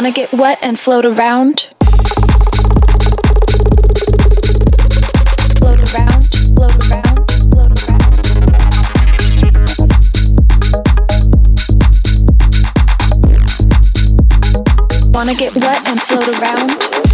Wanna get wet and float around? Float around, float around, float around? Wanna get wet and float around.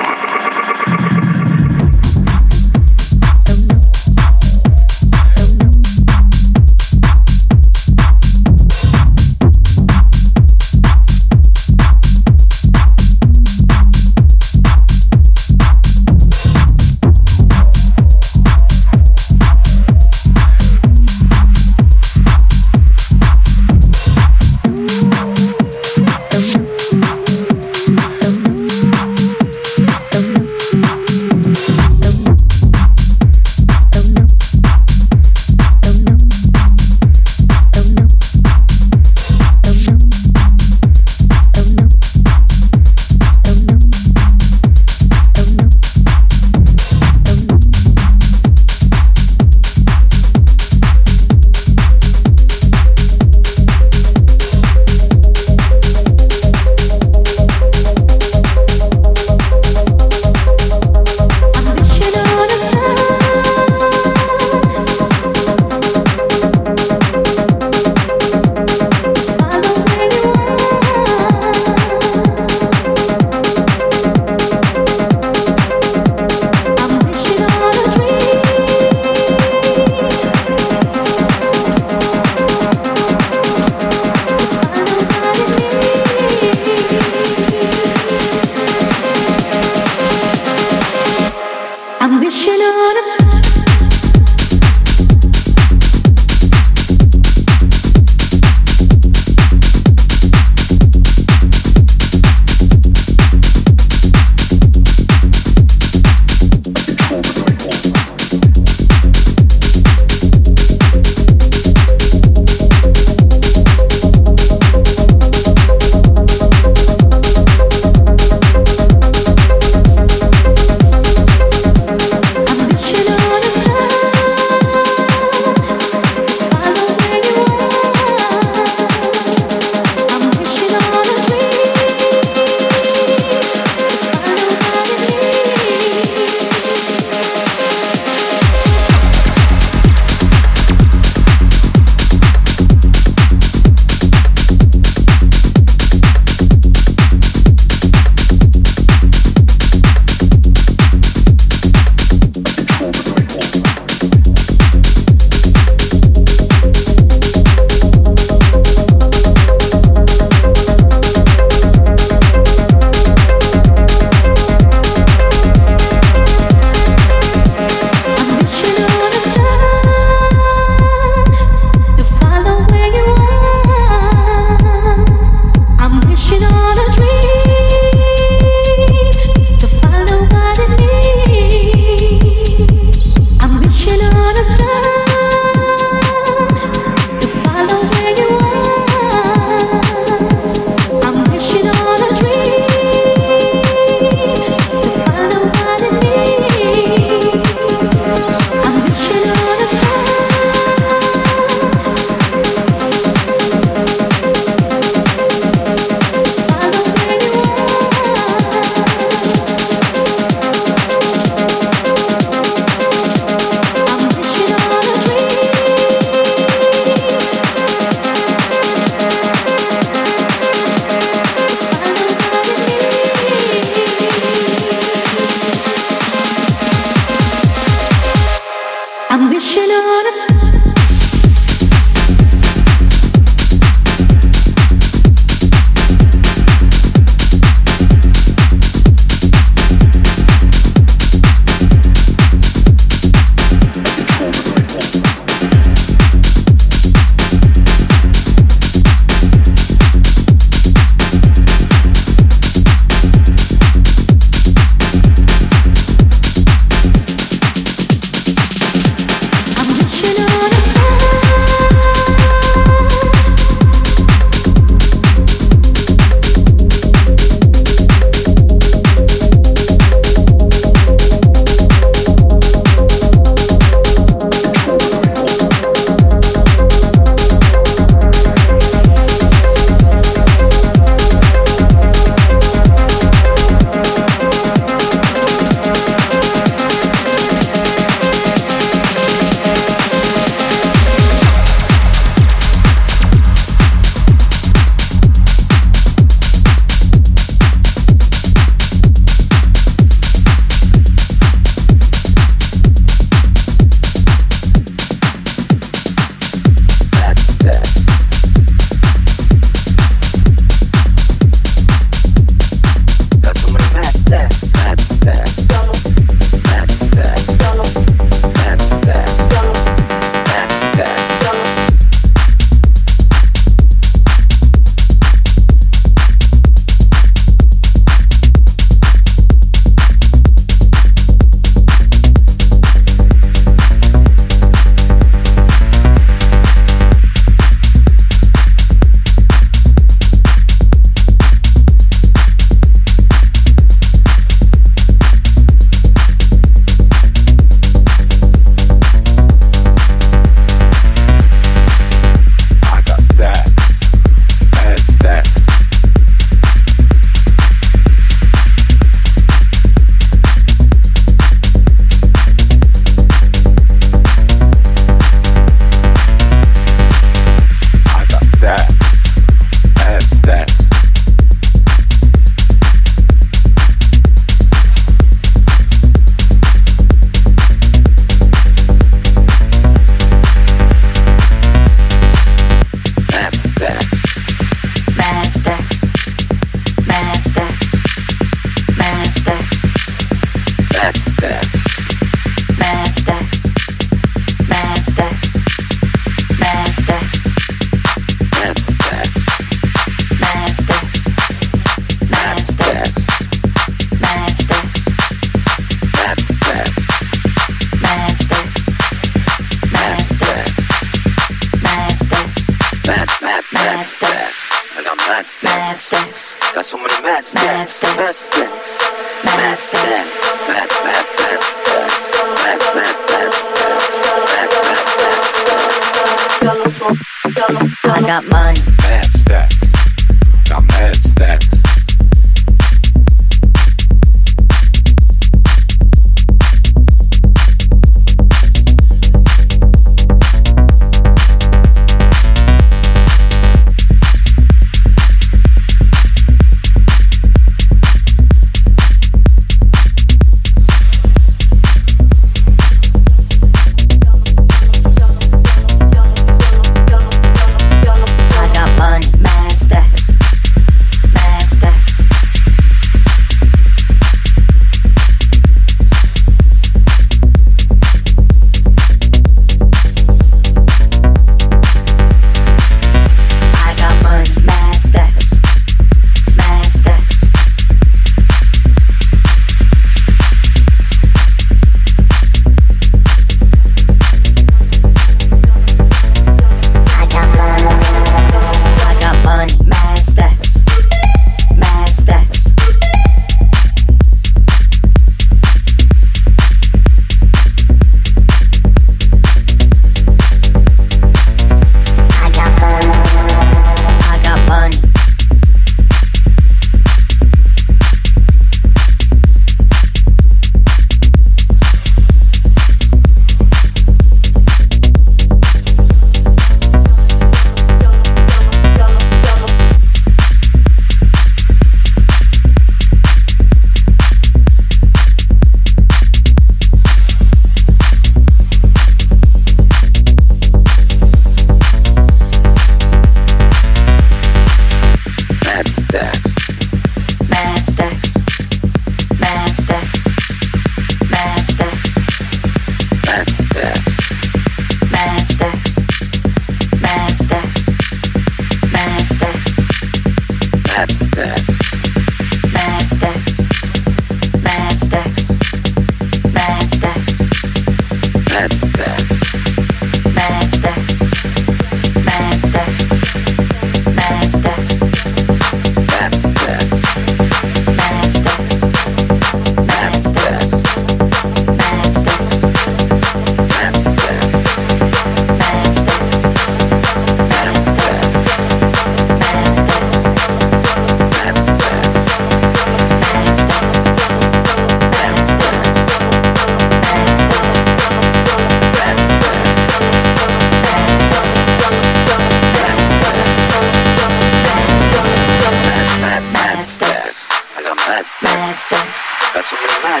I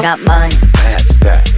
got money.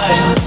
time.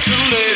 too late.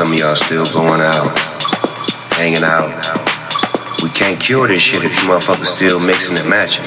Some of y'all still going out, hanging out. We can't cure this shit if you motherfuckers still mixing and matching.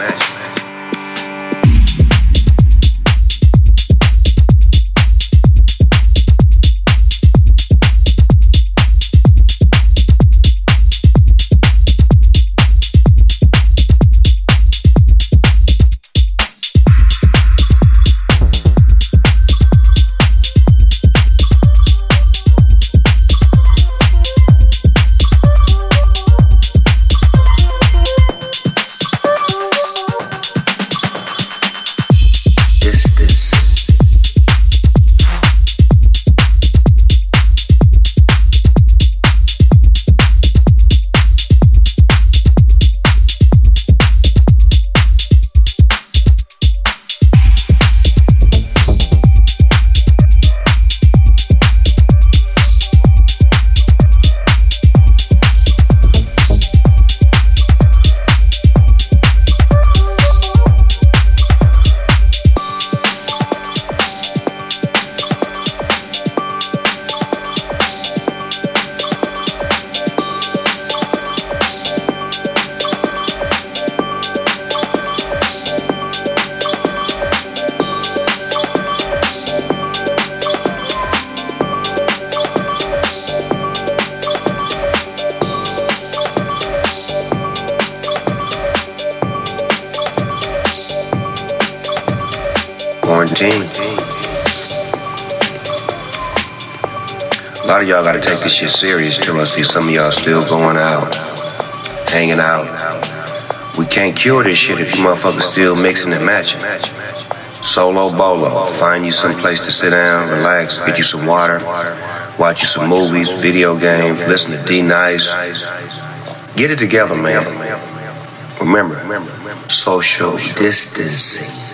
This shit serious too. I see some of y'all still going out, hanging out. We can't cure this shit if you motherfuckers still mixing and matching. Solo bolo. Find you some place to sit down, relax, get you some water, watch you some movies, video games, listen to D Nice. Get it together, man. Remember, social distancing.